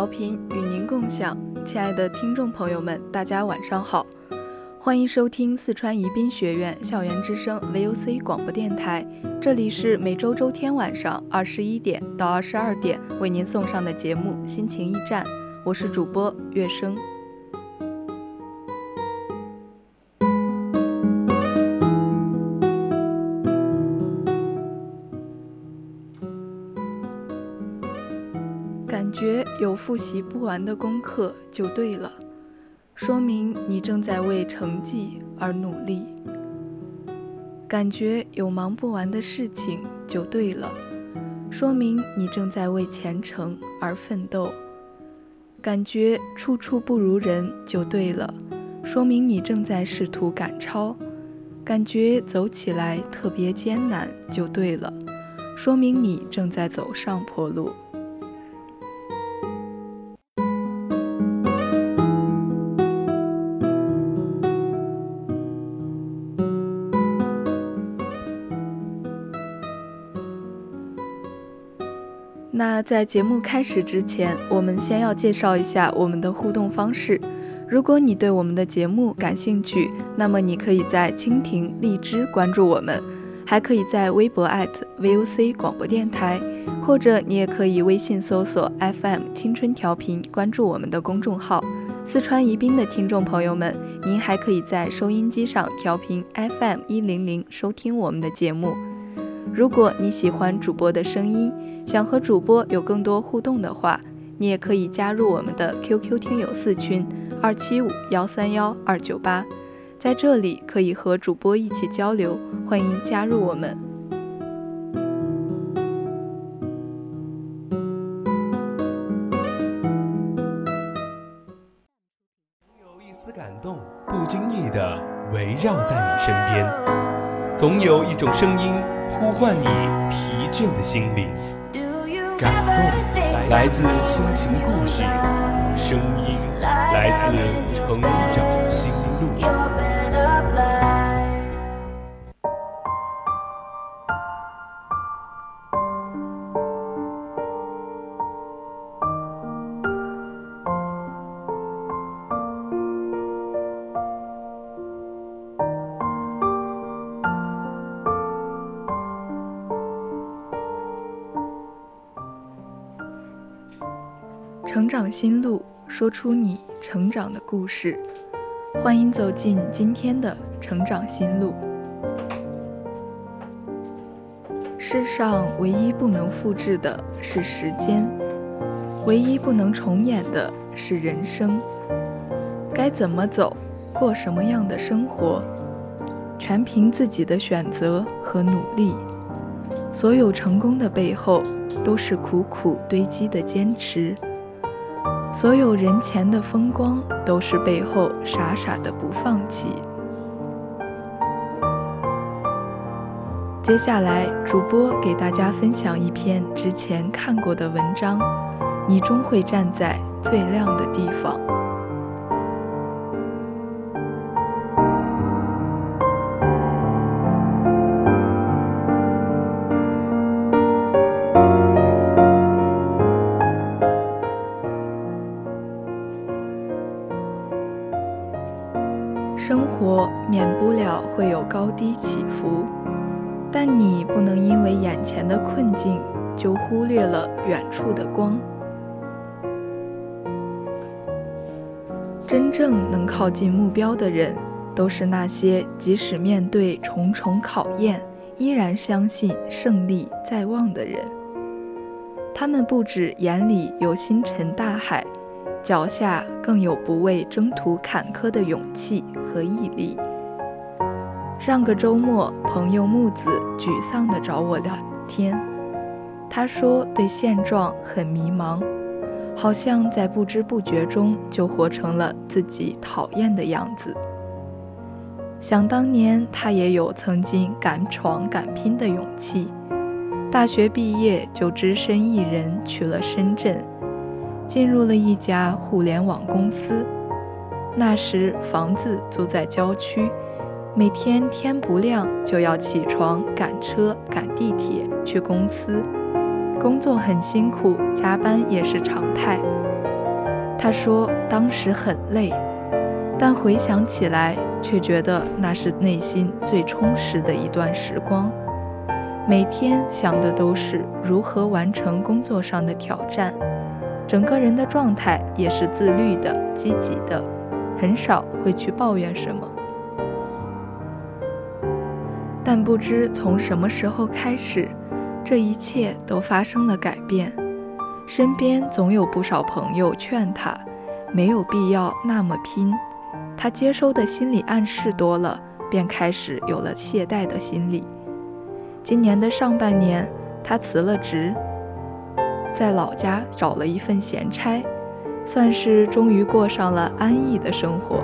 调频与您共享，亲爱的听众朋友们，大家晚上好，欢迎收听四川宜宾学院校园之声 VOC 广播电台，这里是每周周天晚上二十一点到二十二点为您送上的节目《心情驿站》，我是主播月生。复习不完的功课就对了，说明你正在为成绩而努力；感觉有忙不完的事情就对了，说明你正在为前程而奋斗；感觉处处不如人就对了，说明你正在试图赶超；感觉走起来特别艰难就对了，说明你正在走上坡路。在节目开始之前，我们先要介绍一下我们的互动方式。如果你对我们的节目感兴趣，那么你可以在蜻蜓、荔枝关注我们，还可以在微博 @VOC 广播电台，或者你也可以微信搜索 FM 青春调频，关注我们的公众号。四川宜宾的听众朋友们，您还可以在收音机上调频 FM 一零零收听我们的节目。如果你喜欢主播的声音，想和主播有更多互动的话，你也可以加入我们的 QQ 听友四群二七五幺三幺二九八，在这里可以和主播一起交流，欢迎加入我们。有一丝感动，不经意的围绕在你身边，总有一种声音呼唤你疲倦的心灵。感动来自心情故事，声音来自成长心路。心路，说出你成长的故事。欢迎走进今天的成长心路。世上唯一不能复制的是时间，唯一不能重演的是人生。该怎么走，过什么样的生活，全凭自己的选择和努力。所有成功的背后，都是苦苦堆积的坚持。所有人前的风光，都是背后傻傻的不放弃。接下来，主播给大家分享一篇之前看过的文章：你终会站在最亮的地方。免不了会有高低起伏但你不能因为眼前的困境就忽略了远处的光。真正能靠近目标的人都是那些即使面对重重考验依然相信胜利在望的人。他们不止眼里有星辰大海脚下更有不畏征途坎坷的勇气和毅力。上个周末，朋友木子沮丧地找我聊天，他说对现状很迷茫，好像在不知不觉中就活成了自己讨厌的样子。想当年，他也有曾经敢闯敢拼的勇气。大学毕业就只身一人去了深圳，进入了一家互联网公司。那时房子租在郊区，每天天不亮就要起床赶车赶地铁去公司，工作很辛苦，加班也是常态。他说当时很累，但回想起来却觉得那是内心最充实的一段时光。每天想的都是如何完成工作上的挑战，整个人的状态也是自律的、积极的，很少会去抱怨什么。但不知从什么时候开始，这一切都发生了改变。身边总有不少朋友劝他，没有必要那么拼。他接收的心理暗示多了，便开始有了懈怠的心理。今年的上半年，他辞了职，在老家找了一份闲差，算是终于过上了安逸的生活。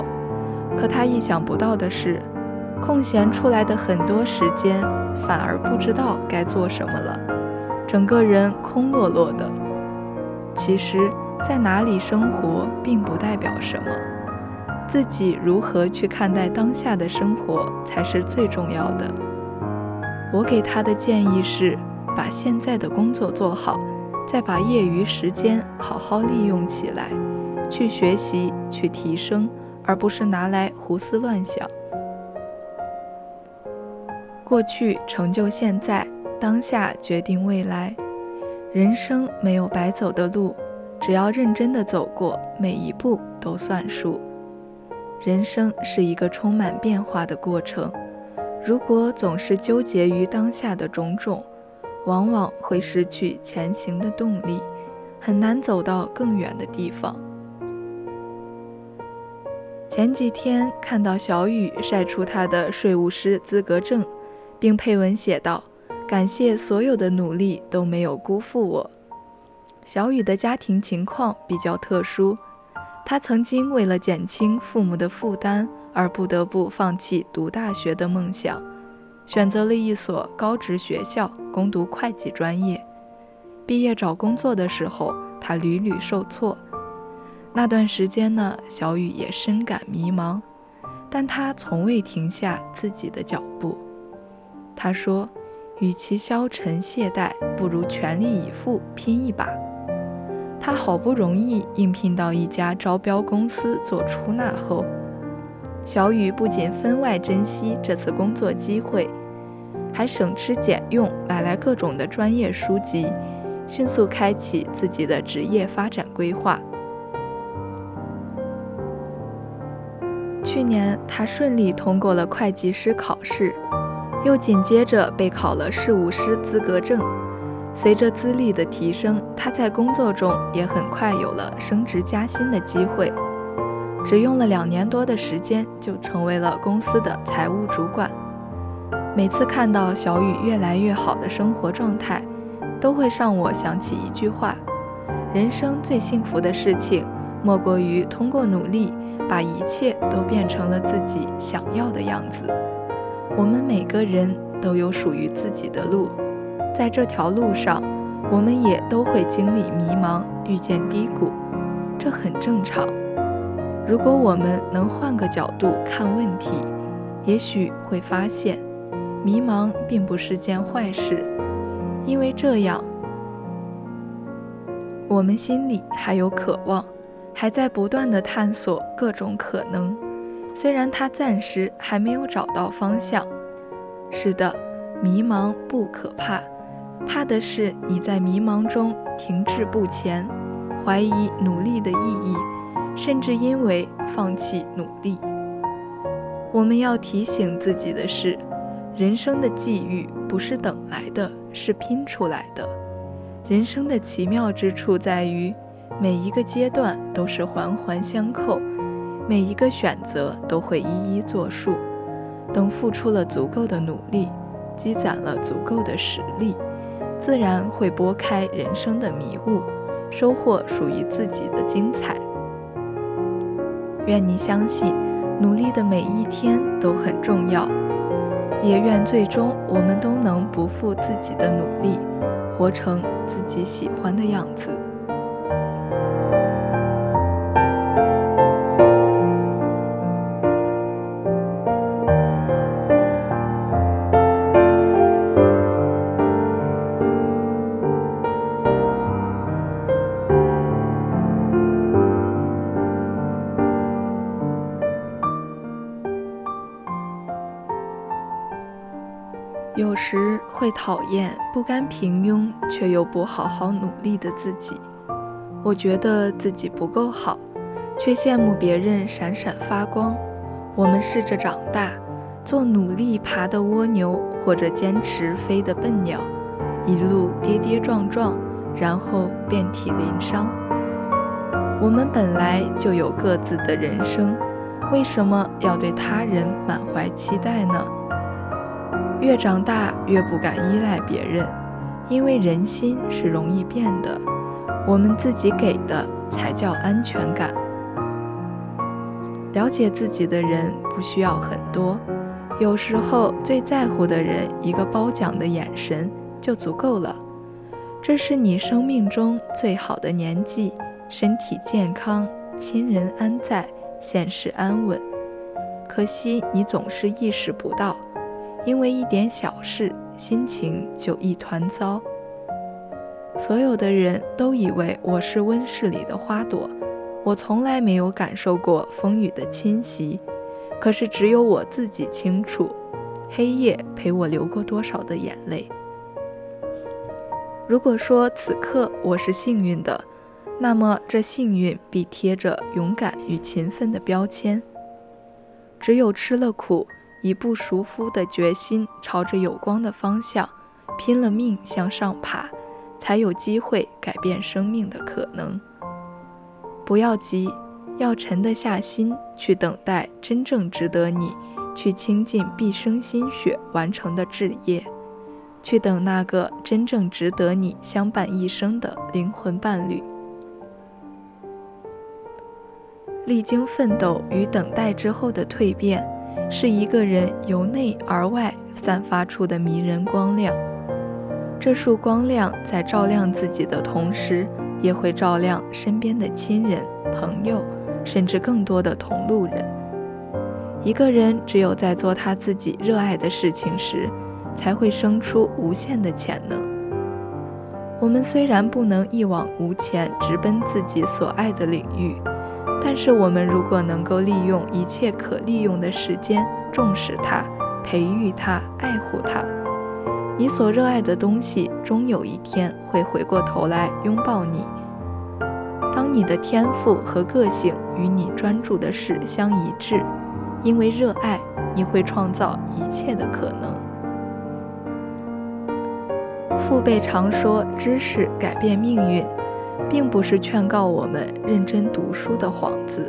可他意想不到的是，空闲出来的很多时间，反而不知道该做什么了，整个人空落落的。其实，在哪里生活并不代表什么，自己如何去看待当下的生活才是最重要的。我给他的建议是，把现在的工作做好，再把业余时间好好利用起来，去学习，去提升，而不是拿来胡思乱想。过去成就现在，当下决定未来。人生没有白走的路，只要认真的走过，每一步都算数。人生是一个充满变化的过程。如果总是纠结于当下的种种，往往会失去前行的动力，很难走到更远的地方。前几天看到小雨晒出他的税务师资格证，并配文写道：“感谢所有的努力都没有辜负我。”小雨的家庭情况比较特殊，他曾经为了减轻父母的负担。而不得不放弃读大学的梦想，选择了一所高职学校攻读会计专业。毕业找工作的时候，他屡屡受挫。那段时间呢，小雨也深感迷茫，但他从未停下自己的脚步。他说：“与其消沉懈怠，不如全力以赴拼一把。”他好不容易应聘到一家招标公司做出纳后。小雨不仅分外珍惜这次工作机会，还省吃俭用买来各种的专业书籍，迅速开启自己的职业发展规划。去年，他顺利通过了会计师考试，又紧接着备考了事务师资格证。随着资历的提升，他在工作中也很快有了升职加薪的机会。只用了两年多的时间，就成为了公司的财务主管。每次看到小雨越来越好的生活状态，都会让我想起一句话：人生最幸福的事情，莫过于通过努力，把一切都变成了自己想要的样子。我们每个人都有属于自己的路，在这条路上，我们也都会经历迷茫，遇见低谷，这很正常。如果我们能换个角度看问题，也许会发现，迷茫并不是件坏事，因为这样，我们心里还有渴望，还在不断的探索各种可能。虽然他暂时还没有找到方向。是的，迷茫不可怕，怕的是你在迷茫中停滞不前，怀疑努力的意义。甚至因为放弃努力。我们要提醒自己的是，人生的际遇不是等来的，是拼出来的。人生的奇妙之处在于，每一个阶段都是环环相扣，每一个选择都会一一作数。等付出了足够的努力，积攒了足够的实力，自然会拨开人生的迷雾，收获属于自己的精彩。愿你相信，努力的每一天都很重要，也愿最终我们都能不负自己的努力，活成自己喜欢的样子。会讨厌不甘平庸却又不好好努力的自己，我觉得自己不够好，却羡慕别人闪闪发光。我们试着长大，做努力爬的蜗牛，或者坚持飞的笨鸟，一路跌跌撞撞，然后遍体鳞伤。我们本来就有各自的人生，为什么要对他人满怀期待呢？越长大越不敢依赖别人，因为人心是容易变的，我们自己给的才叫安全感。了解自己的人不需要很多，有时候最在乎的人一个褒奖的眼神就足够了。这是你生命中最好的年纪，身体健康，亲人安在，现实安稳。可惜你总是意识不到。因为一点小事，心情就一团糟。所有的人都以为我是温室里的花朵，我从来没有感受过风雨的侵袭。可是只有我自己清楚，黑夜陪我流过多少的眼泪。如果说此刻我是幸运的，那么这幸运必贴着勇敢与勤奋的标签。只有吃了苦。以不熟夫的决心，朝着有光的方向拼了命向上爬，才有机会改变生命的可能。不要急，要沉得下心去等待真正值得你去倾尽毕生心血完成的志业，去等那个真正值得你相伴一生的灵魂伴侣。历经奋斗与等待之后的蜕变。是一个人由内而外散发出的迷人光亮，这束光亮在照亮自己的同时，也会照亮身边的亲人、朋友，甚至更多的同路人。一个人只有在做他自己热爱的事情时，才会生出无限的潜能。我们虽然不能一往无前，直奔自己所爱的领域。但是，我们如果能够利用一切可利用的时间，重视它，培育它，爱护它，你所热爱的东西，终有一天会回过头来拥抱你。当你的天赋和个性与你专注的事相一致，因为热爱，你会创造一切的可能。父辈常说，知识改变命运。并不是劝告我们认真读书的幌子。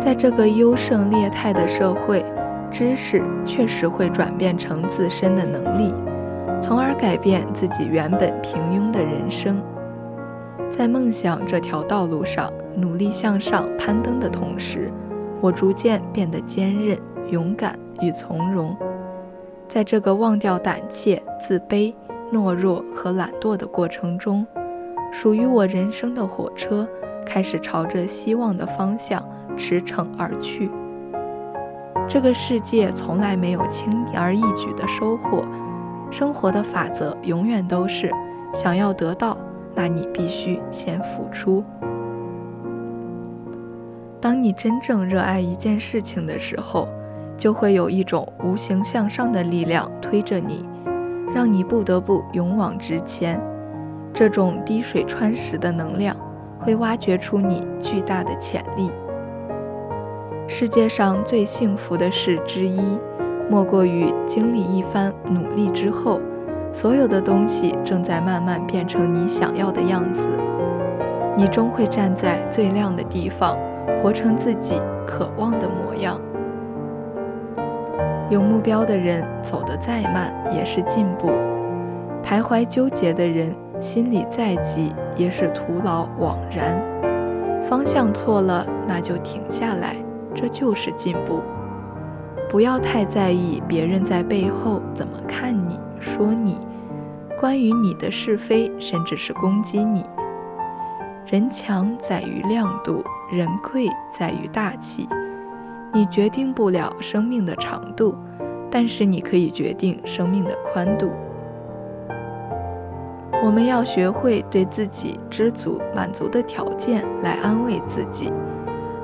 在这个优胜劣汰的社会，知识确实会转变成自身的能力，从而改变自己原本平庸的人生。在梦想这条道路上努力向上攀登的同时，我逐渐变得坚韧、勇敢与从容。在这个忘掉胆怯、自卑、懦弱和懒惰的过程中。属于我人生的火车开始朝着希望的方向驰骋而去。这个世界从来没有轻而易举的收获，生活的法则永远都是：想要得到，那你必须先付出。当你真正热爱一件事情的时候，就会有一种无形向上的力量推着你，让你不得不勇往直前。这种滴水穿石的能量，会挖掘出你巨大的潜力。世界上最幸福的事之一，莫过于经历一番努力之后，所有的东西正在慢慢变成你想要的样子。你终会站在最亮的地方，活成自己渴望的模样。有目标的人走得再慢也是进步，徘徊纠结的人心里再急也是徒劳枉然。方向错了，那就停下来。这就是进步。不要太在意别人在背后怎么看你、说你，关于你的是非，甚至是攻击你。人强在于亮度，人贵在于大气。你决定不了生命的长度，但是你可以决定生命的宽度。我们要学会对自己知足、满足的条件来安慰自己。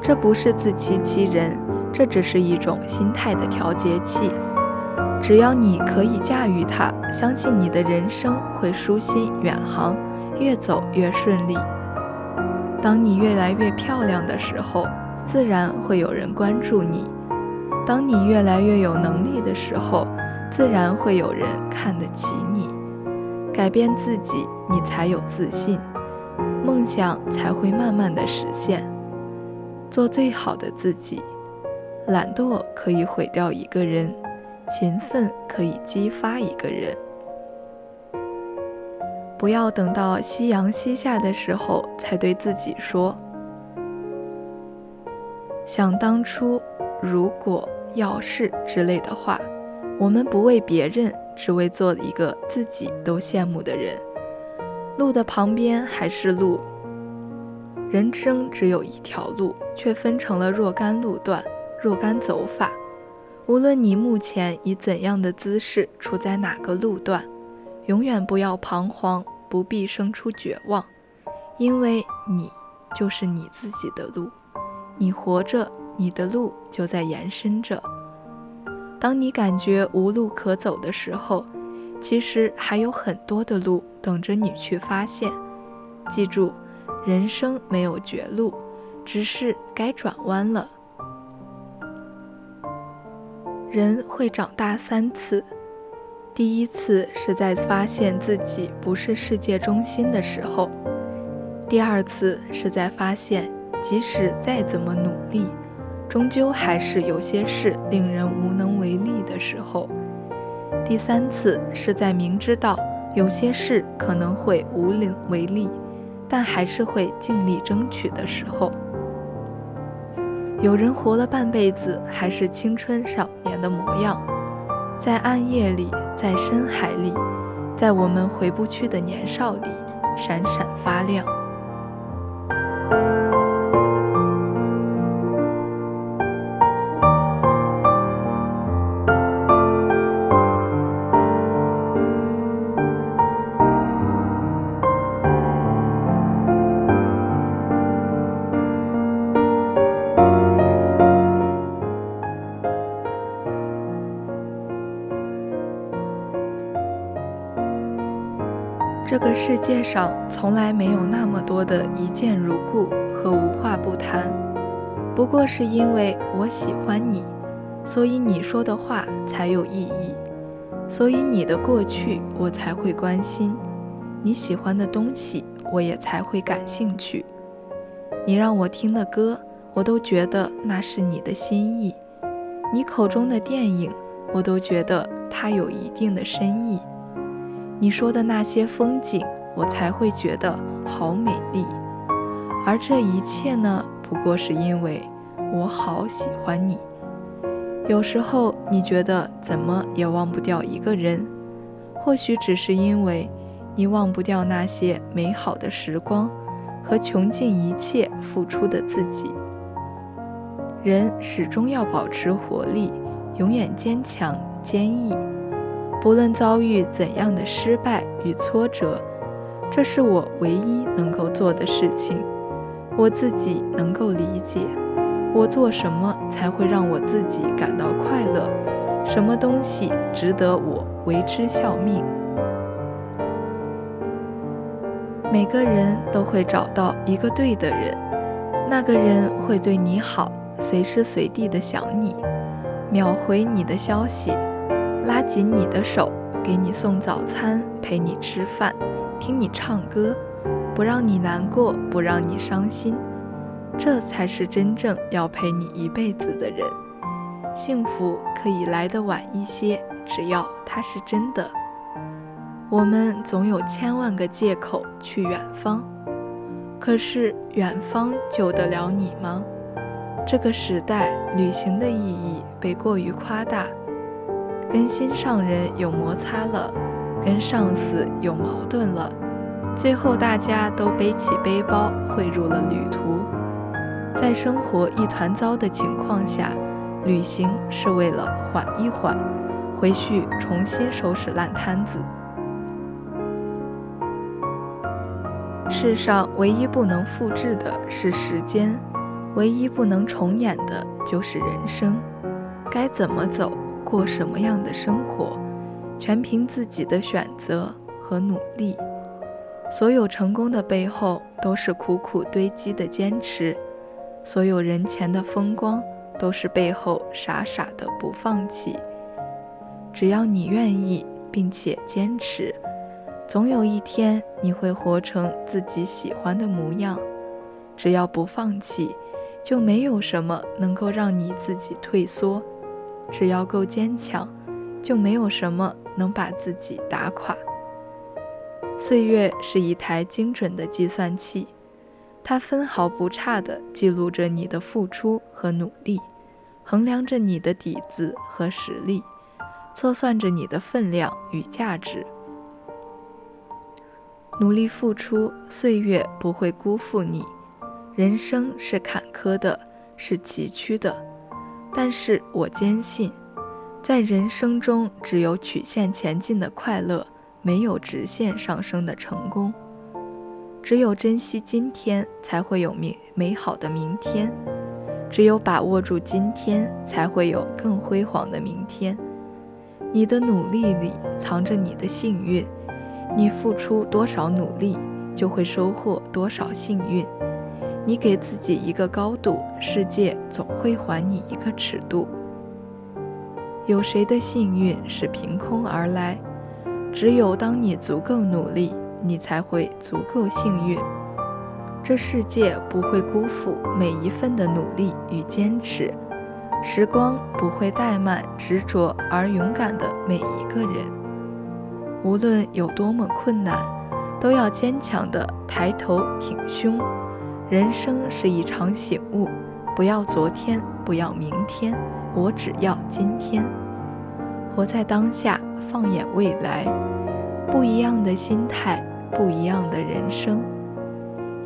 这不是自欺欺人，这只是一种心态的调节器。只要你可以驾驭它，相信你的人生会舒心远航，越走越顺利。当你越来越漂亮的时候，自然会有人关注你；当你越来越有能力的时候，自然会有人看得起你。改变自己，你才有自信，梦想才会慢慢的实现。做最好的自己，懒惰可以毁掉一个人，勤奋可以激发一个人。不要等到夕阳西下的时候才对自己说：“想当初，如果要是之类的话。”我们不为别人，只为做一个自己都羡慕的人。路的旁边还是路。人生只有一条路，却分成了若干路段、若干走法。无论你目前以怎样的姿势处在哪个路段，永远不要彷徨，不必生出绝望，因为你就是你自己的路。你活着，你的路就在延伸着。当你感觉无路可走的时候，其实还有很多的路等着你去发现。记住。人生没有绝路，只是该转弯了。人会长大三次，第一次是在发现自己不是世界中心的时候；第二次是在发现即使再怎么努力，终究还是有些事令人无能为力的时候；第三次是在明知道有些事可能会无能为力。但还是会尽力争取的时候。有人活了半辈子，还是青春少年的模样，在暗夜里，在深海里，在我们回不去的年少里，闪闪发亮。世界上从来没有那么多的一见如故和无话不谈，不过是因为我喜欢你，所以你说的话才有意义，所以你的过去我才会关心，你喜欢的东西我也才会感兴趣，你让我听的歌我都觉得那是你的心意，你口中的电影我都觉得它有一定的深意。你说的那些风景，我才会觉得好美丽。而这一切呢，不过是因为我好喜欢你。有时候你觉得怎么也忘不掉一个人，或许只是因为你忘不掉那些美好的时光和穷尽一切付出的自己。人始终要保持活力，永远坚强坚毅。不论遭遇怎样的失败与挫折，这是我唯一能够做的事情。我自己能够理解，我做什么才会让我自己感到快乐，什么东西值得我为之效命。每个人都会找到一个对的人，那个人会对你好，随时随地的想你，秒回你的消息，拉紧你的手，给你送早餐，陪你吃饭，听你唱歌，不让你难过，不让你伤心。这才是真正要陪你一辈子的人。幸福可以来得晚一些，只要它是真的。我们总有千万个借口去远方，可是远方救得了你吗？这个时代，旅行的意义被过于夸大，跟心上人有摩擦了，跟上司有矛盾了，最后大家都背起背包汇入了旅途。在生活一团糟的情况下，旅行是为了缓一缓，回去重新收拾烂摊子。世上唯一不能复制的是时间，唯一不能重演的就是人生。该怎么走，过什么样的生活，全凭自己的选择和努力。所有成功的背后，都是苦苦堆积的坚持；所有人前的风光，都是背后傻傻的不放弃。只要你愿意，并且坚持。总有一天，你会活成自己喜欢的模样。只要不放弃，就没有什么能够让你自己退缩；只要够坚强，就没有什么能把自己打垮。岁月是一台精准的计算器，它分毫不差地记录着你的付出和努力，衡量着你的底子和实力，测算着你的分量与价值。努力付出，岁月不会辜负你。人生是坎坷的，是崎岖的，但是我坚信，在人生中只有曲线前进的快乐，没有直线上升的成功。只有珍惜今天，才会有明美好的明天；只有把握住今天，才会有更辉煌的明天。你的努力里藏着你的幸运。你付出多少努力，就会收获多少幸运。你给自己一个高度，世界总会还你一个尺度。有谁的幸运是凭空而来？只有当你足够努力，你才会足够幸运。这世界不会辜负每一份的努力与坚持，时光不会怠慢执着而勇敢的每一个人。无论有多么困难，都要坚强地抬头挺胸。人生是一场醒悟，不要昨天，不要明天，我只要今天。活在当下，放眼未来，不一样的心态，不一样的人生。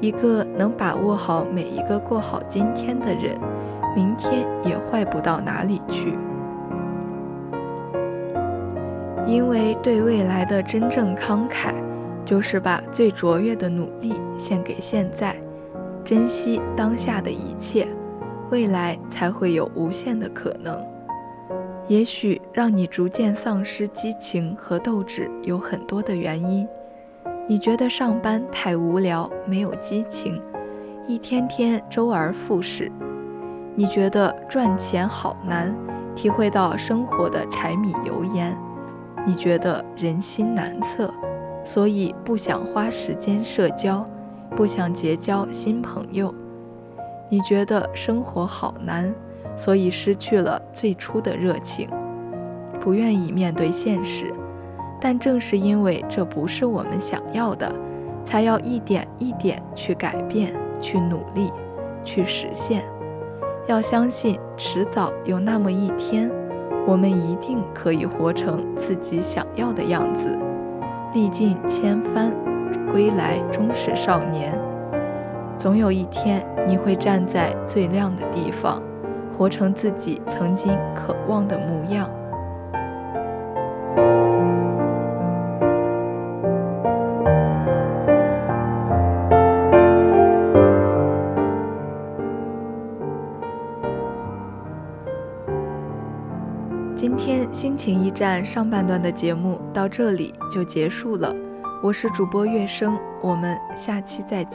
一个能把握好每一个过好今天的人，明天也坏不到哪里去。因为对未来的真正慷慨，就是把最卓越的努力献给现在，珍惜当下的一切，未来才会有无限的可能。也许让你逐渐丧失激情和斗志有很多的原因，你觉得上班太无聊，没有激情，一天天周而复始；你觉得赚钱好难，体会到生活的柴米油盐。你觉得人心难测，所以不想花时间社交，不想结交新朋友。你觉得生活好难，所以失去了最初的热情，不愿意面对现实。但正是因为这不是我们想要的，才要一点一点去改变，去努力，去实现。要相信，迟早有那么一天。我们一定可以活成自己想要的样子，历尽千帆，归来终是少年。总有一天，你会站在最亮的地方，活成自己曾经渴望的模样。今天心情驿站上半段的节目到这里就结束了，我是主播月生，我们下期再见。